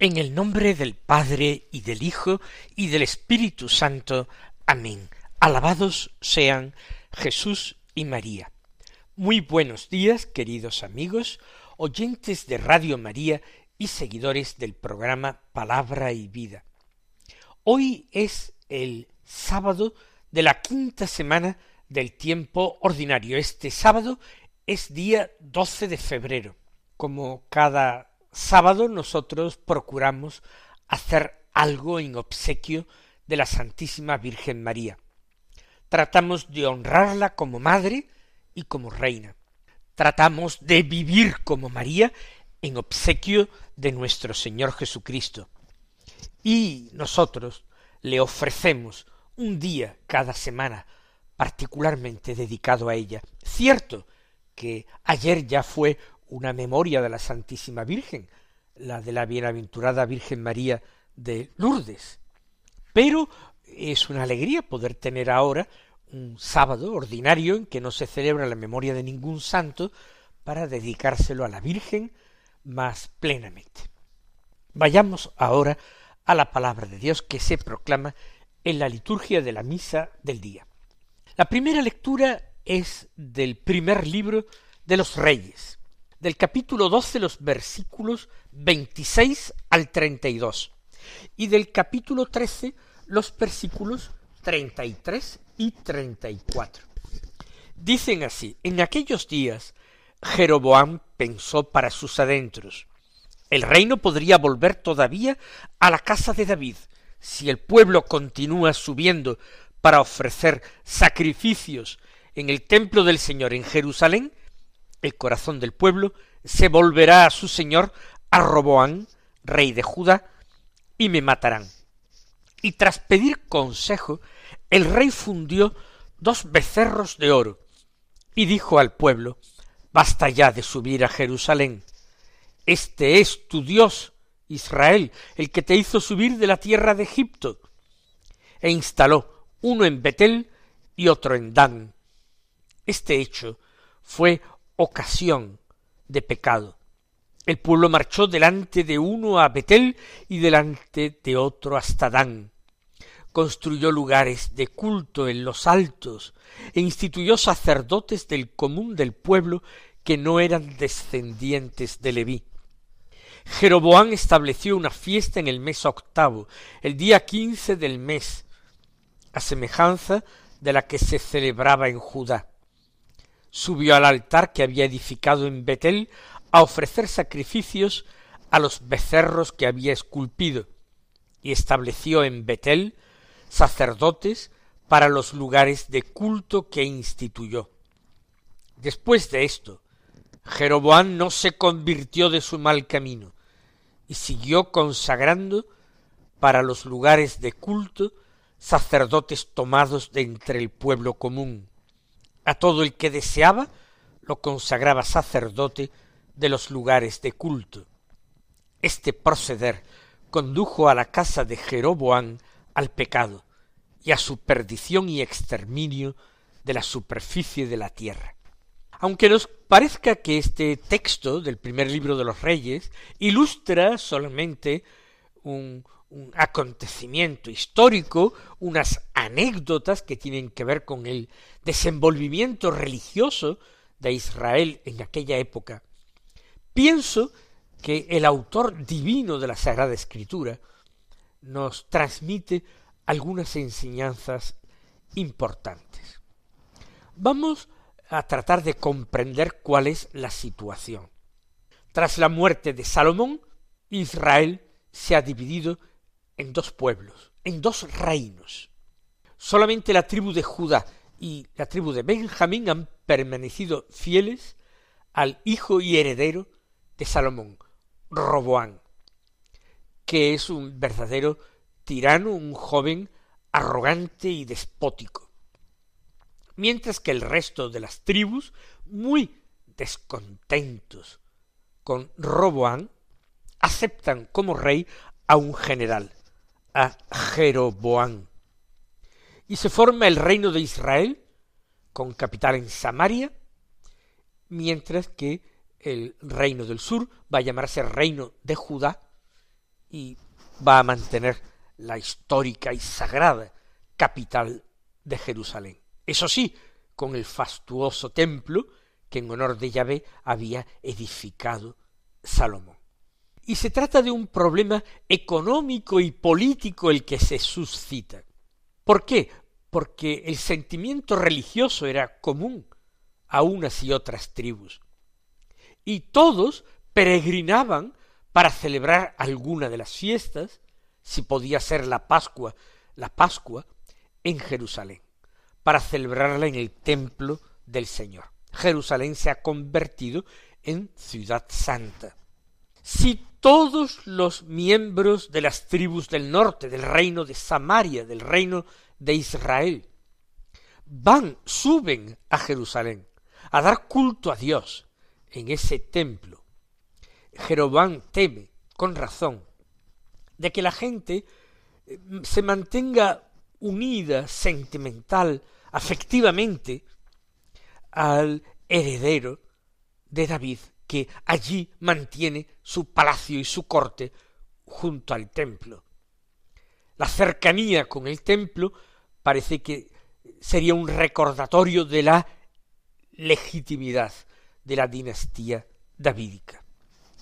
En el nombre del Padre y del Hijo y del Espíritu Santo. Amén. Alabados sean Jesús y María. Muy buenos días, queridos amigos, oyentes de Radio María y seguidores del programa Palabra y Vida. Hoy es el sábado de la quinta semana del tiempo ordinario. Este sábado es día 12 de febrero. Como cada sábado nosotros procuramos hacer algo en obsequio de la Santísima Virgen María. Tratamos de honrarla como madre y como reina. Tratamos de vivir como María en obsequio de nuestro Señor Jesucristo. Y nosotros le ofrecemos un día cada semana particularmente dedicado a ella. Cierto que ayer ya fue una memoria de la Santísima Virgen, la de la bienaventurada Virgen María de Lourdes. Pero es una alegría poder tener ahora un sábado ordinario en que no se celebra la memoria de ningún santo para dedicárselo a la Virgen más plenamente. Vayamos ahora a la palabra de Dios que se proclama en la liturgia de la misa del día. La primera lectura es del primer libro de los Reyes, del capítulo 12 los versículos 26 al 32 y del capítulo 13 los versículos 33 y 34. Dicen así, en aquellos días Jeroboam pensó para sus adentros, el reino podría volver todavía a la casa de David si el pueblo continúa subiendo para ofrecer sacrificios en el templo del Señor en Jerusalén, el corazón del pueblo se volverá a su señor, a Roboán, rey de Judá, y me matarán. Y tras pedir consejo, el rey fundió dos becerros de oro, y dijo al pueblo, Basta ya de subir a Jerusalén. Este es tu Dios, Israel, el que te hizo subir de la tierra de Egipto. E instaló uno en Betel y otro en Dan. Este hecho fue ocasión de pecado. El pueblo marchó delante de uno a Betel y delante de otro hasta Dan. Construyó lugares de culto en los altos e instituyó sacerdotes del común del pueblo que no eran descendientes de Leví. Jeroboán estableció una fiesta en el mes octavo, el día quince del mes, a semejanza de la que se celebraba en Judá subió al altar que había edificado en Betel a ofrecer sacrificios a los becerros que había esculpido, y estableció en Betel sacerdotes para los lugares de culto que instituyó. Después de esto, Jeroboam no se convirtió de su mal camino, y siguió consagrando para los lugares de culto sacerdotes tomados de entre el pueblo común, a todo el que deseaba lo consagraba sacerdote de los lugares de culto. Este proceder condujo a la casa de Jeroboam al pecado y a su perdición y exterminio de la superficie de la tierra. Aunque nos parezca que este texto del primer libro de los reyes ilustra solamente un, un acontecimiento histórico, unas anécdotas que tienen que ver con el desenvolvimiento religioso de Israel en aquella época, pienso que el autor divino de la Sagrada Escritura nos transmite algunas enseñanzas importantes. Vamos a tratar de comprender cuál es la situación. Tras la muerte de Salomón, Israel se ha dividido en dos pueblos, en dos reinos. Solamente la tribu de Judá y la tribu de Benjamín han permanecido fieles al hijo y heredero de Salomón, Roboán, que es un verdadero tirano, un joven arrogante y despótico, mientras que el resto de las tribus, muy descontentos con Roboán, aceptan como rey a un general, a Jeroboán. Y se forma el reino de Israel, con capital en Samaria, mientras que el reino del sur va a llamarse reino de Judá y va a mantener la histórica y sagrada capital de Jerusalén. Eso sí, con el fastuoso templo que en honor de Yahvé había edificado Salomón. Y se trata de un problema económico y político el que se suscita. ¿Por qué? Porque el sentimiento religioso era común a unas y otras tribus. Y todos peregrinaban para celebrar alguna de las fiestas, si podía ser la Pascua, la Pascua, en Jerusalén, para celebrarla en el templo del Señor. Jerusalén se ha convertido en ciudad santa. Si todos los miembros de las tribus del norte, del reino de Samaria, del reino de Israel, van, suben a Jerusalén a dar culto a Dios en ese templo, Jeroboam teme, con razón, de que la gente eh, se mantenga unida sentimental, afectivamente, al heredero de David, que allí mantiene su palacio y su corte junto al templo. La cercanía con el templo parece que sería un recordatorio de la legitimidad de la dinastía davídica.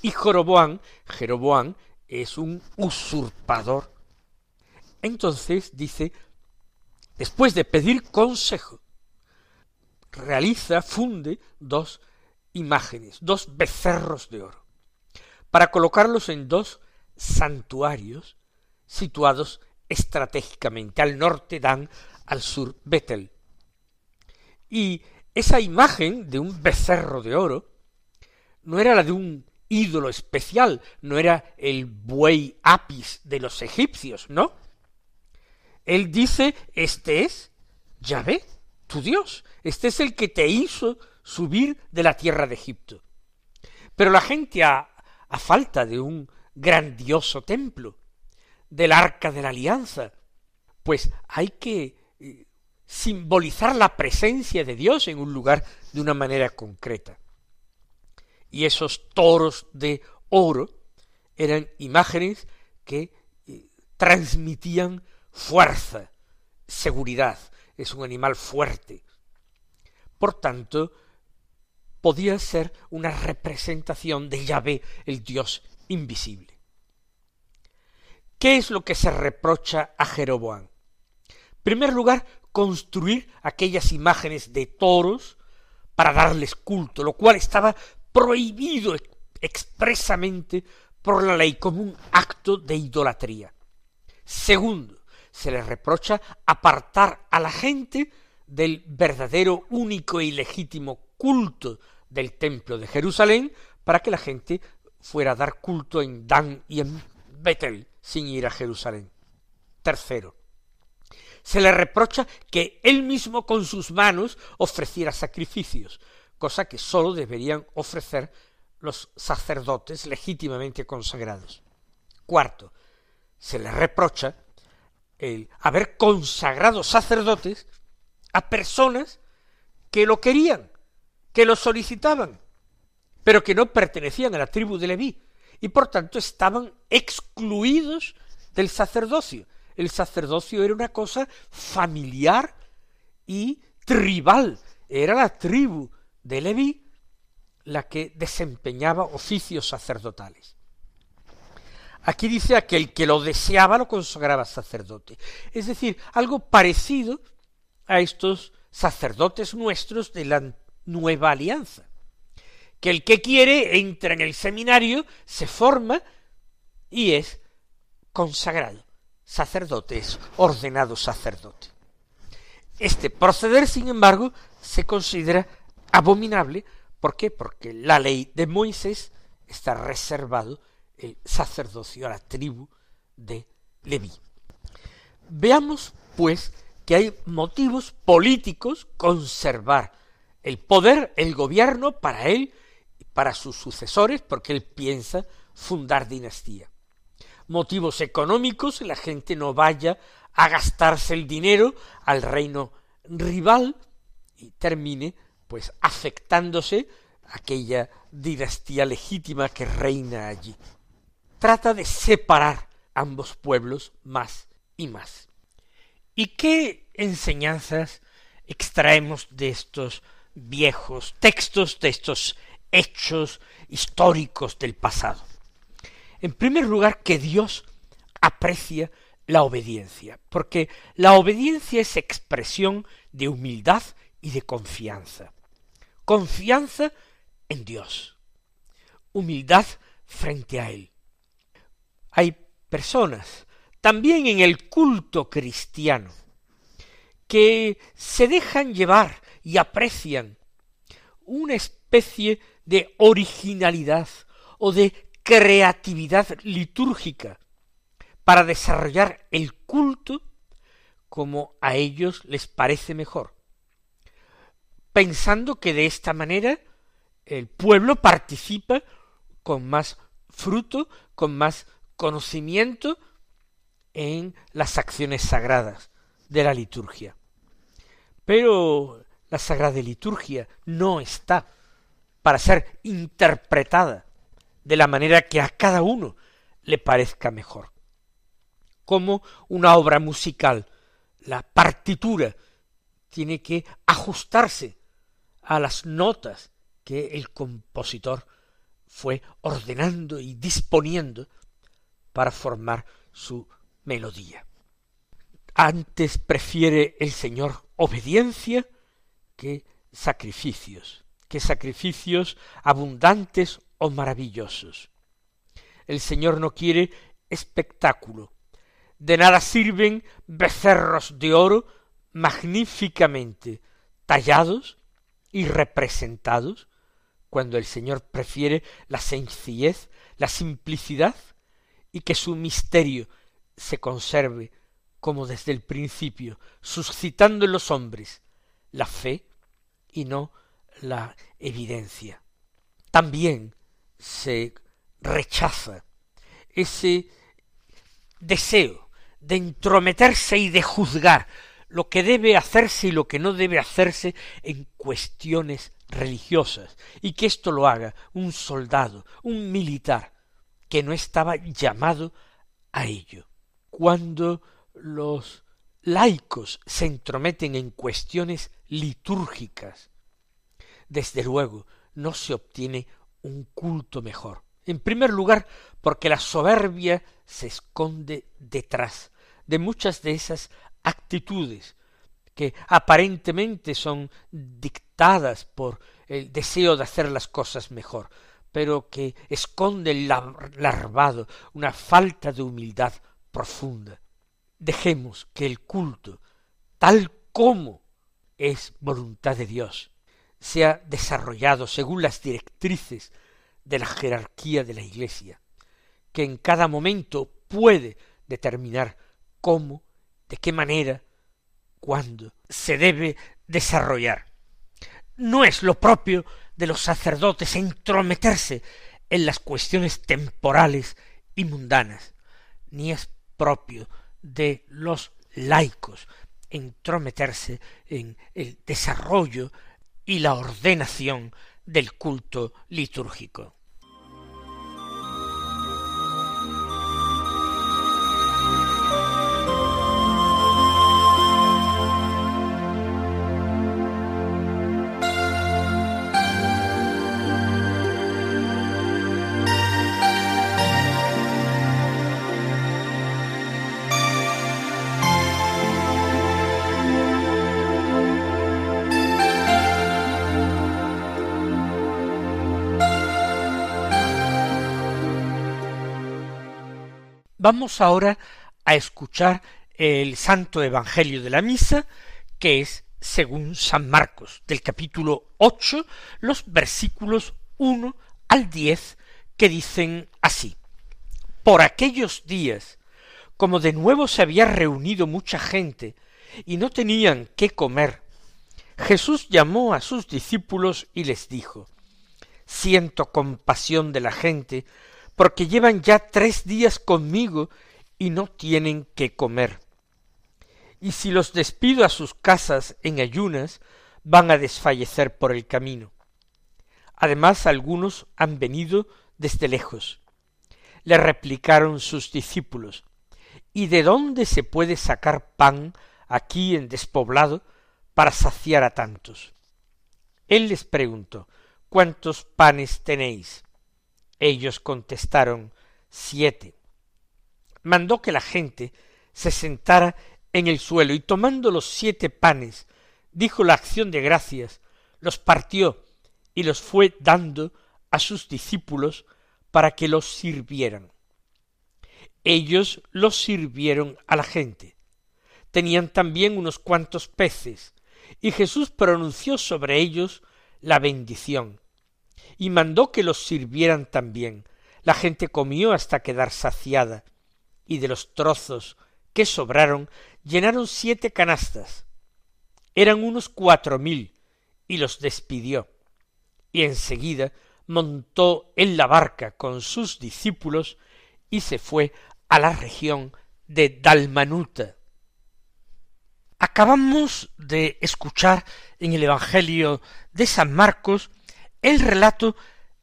Y Jeroboam, Jeroboam es un usurpador. Entonces dice, después de pedir consejo, realiza, funde dos imágenes, dos becerros de oro, para colocarlos en dos santuarios situados estratégicamente. Al norte Dan, al sur Betel. Y esa imagen de un becerro de oro no era la de un ídolo especial, no era el buey apis de los egipcios, ¿no? Él dice, este es Yahvé, tu Dios, este es el que te hizo subir de la tierra de Egipto. Pero la gente, a, a falta de un grandioso templo, del arca de la alianza, pues hay que eh, simbolizar la presencia de Dios en un lugar de una manera concreta. Y esos toros de oro eran imágenes que eh, transmitían fuerza, seguridad. Es un animal fuerte. Por tanto, podía ser una representación de Yahvé, el Dios invisible. ¿Qué es lo que se reprocha a Jeroboam? En primer lugar, construir aquellas imágenes de toros para darles culto, lo cual estaba prohibido expresamente por la ley como un acto de idolatría. Segundo, se le reprocha apartar a la gente del verdadero, único y legítimo culto del templo de Jerusalén para que la gente fuera a dar culto en Dan y en Betel sin ir a Jerusalén. Tercero, se le reprocha que él mismo con sus manos ofreciera sacrificios, cosa que sólo deberían ofrecer los sacerdotes legítimamente consagrados. Cuarto, se le reprocha el haber consagrado sacerdotes a personas que lo querían, que lo solicitaban, pero que no pertenecían a la tribu de Leví, y por tanto estaban excluidos del sacerdocio, el sacerdocio era una cosa familiar y tribal. Era la tribu de Leví la que desempeñaba oficios sacerdotales. Aquí dice aquel que lo deseaba lo consagraba sacerdote. Es decir, algo parecido a estos sacerdotes nuestros de la nueva alianza. Que el que quiere entra en el seminario, se forma y es consagrado sacerdote es ordenado sacerdote. Este proceder, sin embargo, se considera abominable. ¿Por qué? Porque la ley de Moisés está reservado el sacerdocio a la tribu de Leví. Veamos pues, que hay motivos políticos conservar el poder, el gobierno para él y para sus sucesores, porque él piensa fundar dinastía. Motivos económicos, la gente no vaya a gastarse el dinero al reino rival y termine pues afectándose aquella dinastía legítima que reina allí. Trata de separar ambos pueblos más y más. ¿Y qué enseñanzas extraemos de estos viejos textos, de estos hechos históricos del pasado? En primer lugar, que Dios aprecia la obediencia, porque la obediencia es expresión de humildad y de confianza. Confianza en Dios, humildad frente a Él. Hay personas, también en el culto cristiano, que se dejan llevar y aprecian una especie de originalidad o de creatividad litúrgica para desarrollar el culto como a ellos les parece mejor, pensando que de esta manera el pueblo participa con más fruto, con más conocimiento en las acciones sagradas de la liturgia. Pero la sagrada liturgia no está para ser interpretada de la manera que a cada uno le parezca mejor. Como una obra musical, la partitura tiene que ajustarse a las notas que el compositor fue ordenando y disponiendo para formar su melodía. Antes prefiere el Señor obediencia que sacrificios, que sacrificios abundantes o maravillosos. El Señor no quiere espectáculo. De nada sirven becerros de oro magníficamente tallados y representados, cuando el Señor prefiere la sencillez, la simplicidad, y que su misterio se conserve como desde el principio, suscitando en los hombres la fe y no la evidencia. También se rechaza ese deseo de entrometerse y de juzgar lo que debe hacerse y lo que no debe hacerse en cuestiones religiosas, y que esto lo haga un soldado, un militar, que no estaba llamado a ello. Cuando los laicos se entrometen en cuestiones litúrgicas, desde luego no se obtiene un culto mejor. En primer lugar, porque la soberbia se esconde detrás de muchas de esas actitudes que aparentemente son dictadas por el deseo de hacer las cosas mejor, pero que esconden larvado una falta de humildad profunda. Dejemos que el culto, tal como es voluntad de Dios, sea desarrollado según las directrices de la jerarquía de la Iglesia, que en cada momento puede determinar cómo, de qué manera, cuándo se debe desarrollar. No es lo propio de los sacerdotes entrometerse en las cuestiones temporales y mundanas, ni es propio de los laicos entrometerse en el desarrollo y la ordenación del culto litúrgico. Vamos ahora a escuchar el Santo Evangelio de la Misa, que es según San Marcos, del capítulo ocho, los versículos uno al diez, que dicen así. Por aquellos días, como de nuevo se había reunido mucha gente y no tenían qué comer, Jesús llamó a sus discípulos y les dijo Siento compasión de la gente, porque llevan ya tres días conmigo y no tienen qué comer. Y si los despido a sus casas en ayunas, van a desfallecer por el camino. Además algunos han venido desde lejos. Le replicaron sus discípulos ¿Y de dónde se puede sacar pan aquí en despoblado para saciar a tantos? Él les preguntó ¿Cuántos panes tenéis? Ellos contestaron siete. Mandó que la gente se sentara en el suelo y tomando los siete panes, dijo la acción de gracias, los partió y los fue dando a sus discípulos para que los sirvieran. Ellos los sirvieron a la gente. Tenían también unos cuantos peces, y Jesús pronunció sobre ellos la bendición, y mandó que los sirvieran también. La gente comió hasta quedar saciada, y de los trozos que sobraron llenaron siete canastas. Eran unos cuatro mil, y los despidió y enseguida montó en la barca con sus discípulos y se fue a la región de Dalmanuta. Acabamos de escuchar en el Evangelio de San Marcos el relato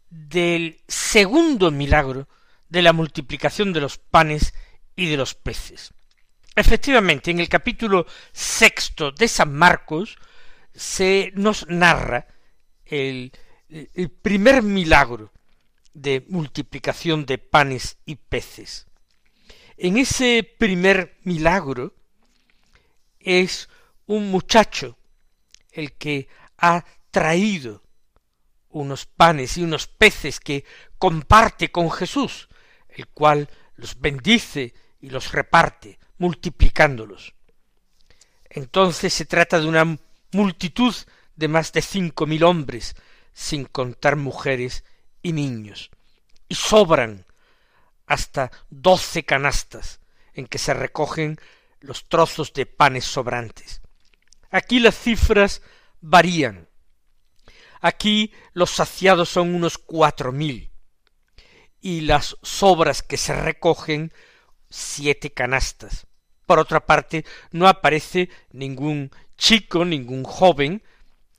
del segundo milagro de la multiplicación de los panes y de los peces. Efectivamente, en el capítulo sexto de San Marcos se nos narra el el primer milagro de multiplicación de panes y peces. En ese primer milagro es un muchacho el que ha traído unos panes y unos peces que comparte con Jesús, el cual los bendice y los reparte, multiplicándolos. Entonces se trata de una multitud de más de cinco mil hombres sin contar mujeres y niños, y sobran hasta doce canastas en que se recogen los trozos de panes sobrantes. Aquí las cifras varían. Aquí los saciados son unos cuatro mil y las sobras que se recogen siete canastas. Por otra parte, no aparece ningún chico, ningún joven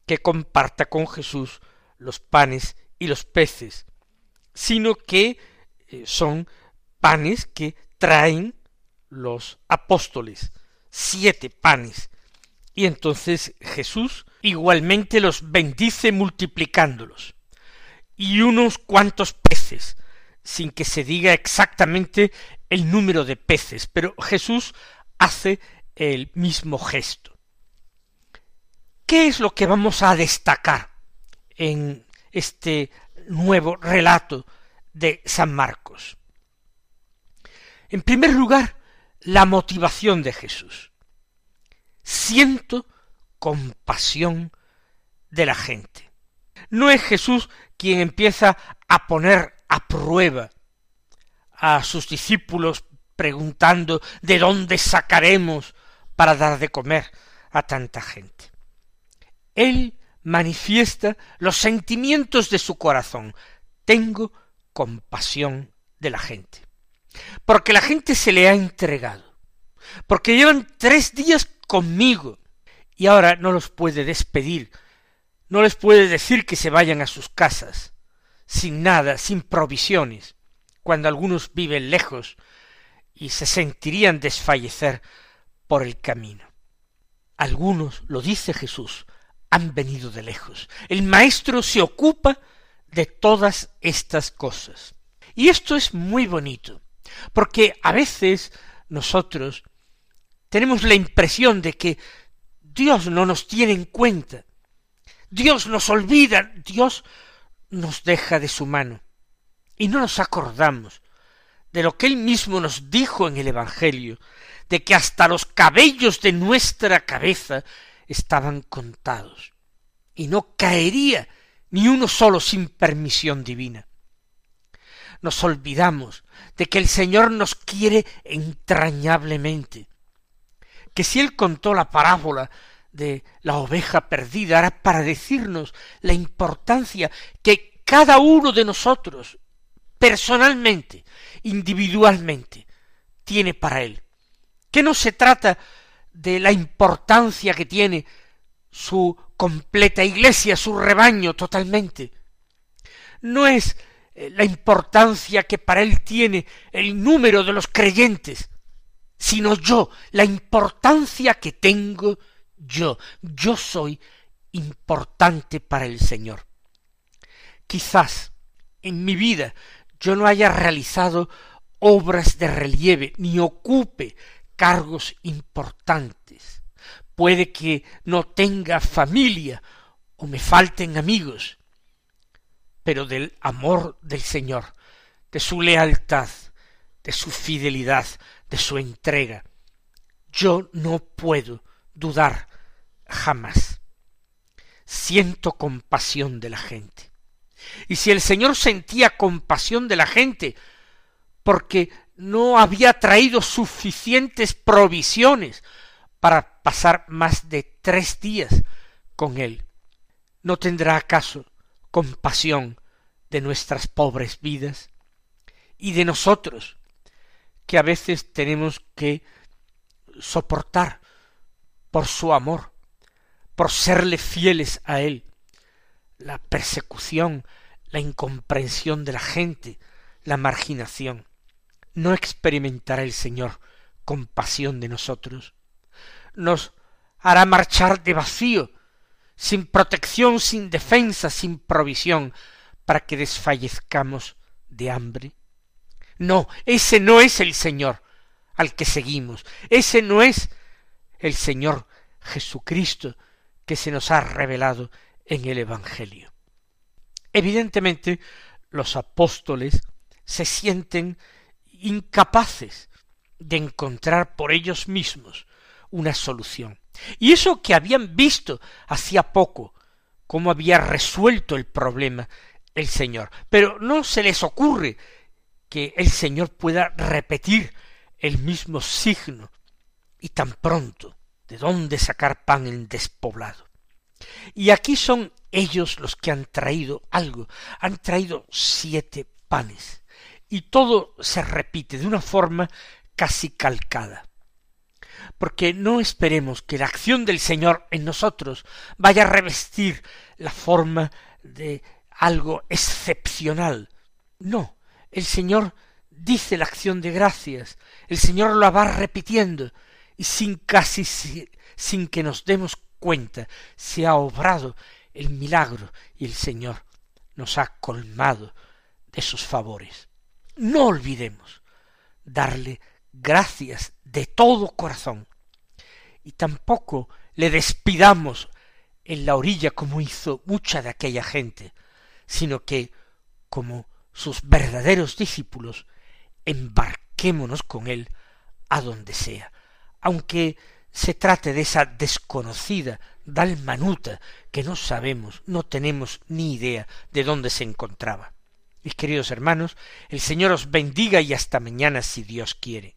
que comparta con Jesús los panes y los peces, sino que eh, son panes que traen los apóstoles, siete panes. Y entonces Jesús igualmente los bendice multiplicándolos. Y unos cuantos peces, sin que se diga exactamente el número de peces, pero Jesús hace el mismo gesto. ¿Qué es lo que vamos a destacar en este nuevo relato de San Marcos. En primer lugar, la motivación de Jesús. Siento compasión de la gente. No es Jesús quien empieza a poner a prueba a sus discípulos preguntando de dónde sacaremos para dar de comer a tanta gente. Él manifiesta los sentimientos de su corazón. Tengo compasión de la gente. Porque la gente se le ha entregado. Porque llevan tres días conmigo y ahora no los puede despedir. No les puede decir que se vayan a sus casas, sin nada, sin provisiones, cuando algunos viven lejos y se sentirían desfallecer por el camino. Algunos, lo dice Jesús, han venido de lejos. El maestro se ocupa de todas estas cosas. Y esto es muy bonito, porque a veces nosotros tenemos la impresión de que Dios no nos tiene en cuenta, Dios nos olvida, Dios nos deja de su mano, y no nos acordamos de lo que Él mismo nos dijo en el Evangelio, de que hasta los cabellos de nuestra cabeza estaban contados, y no caería ni uno solo sin permisión divina. Nos olvidamos de que el Señor nos quiere entrañablemente, que si él contó la parábola de la oveja perdida era para decirnos la importancia que cada uno de nosotros, personalmente, individualmente, tiene para él. Que no se trata de la importancia que tiene su completa iglesia, su rebaño totalmente. No es eh, la importancia que para él tiene el número de los creyentes, sino yo, la importancia que tengo yo. Yo soy importante para el Señor. Quizás en mi vida yo no haya realizado obras de relieve, ni ocupe cargos importantes. Puede que no tenga familia o me falten amigos, pero del amor del Señor, de su lealtad, de su fidelidad, de su entrega, yo no puedo dudar jamás. Siento compasión de la gente. Y si el Señor sentía compasión de la gente, porque no había traído suficientes provisiones para pasar más de tres días con él, ¿no tendrá acaso compasión de nuestras pobres vidas y de nosotros, que a veces tenemos que soportar por su amor, por serle fieles a él, la persecución, la incomprensión de la gente, la marginación. ¿No experimentará el Señor compasión de nosotros? Nos hará marchar de vacío, sin protección, sin defensa, sin provisión, para que desfallezcamos de hambre. No, ese no es el Señor al que seguimos, ese no es el Señor Jesucristo que se nos ha revelado en el Evangelio. Evidentemente, los apóstoles se sienten incapaces de encontrar por ellos mismos una solución. Y eso que habían visto hacía poco, cómo había resuelto el problema el Señor. Pero no se les ocurre que el Señor pueda repetir el mismo signo y tan pronto de dónde sacar pan en despoblado. Y aquí son ellos los que han traído algo, han traído siete panes, y todo se repite de una forma casi calcada. Porque no esperemos que la acción del Señor en nosotros vaya a revestir la forma de algo excepcional. No, el Señor dice la acción de gracias, el Señor la va repitiendo, y sin casi sin que nos demos cuenta se ha obrado el milagro y el Señor nos ha colmado de sus favores. No olvidemos darle gracias de todo corazón. Y tampoco le despidamos en la orilla como hizo mucha de aquella gente, sino que, como sus verdaderos discípulos, embarquémonos con él a donde sea, aunque se trate de esa desconocida dalmanuta que no sabemos, no tenemos ni idea de dónde se encontraba. Mis queridos hermanos, el Señor os bendiga y hasta mañana si Dios quiere.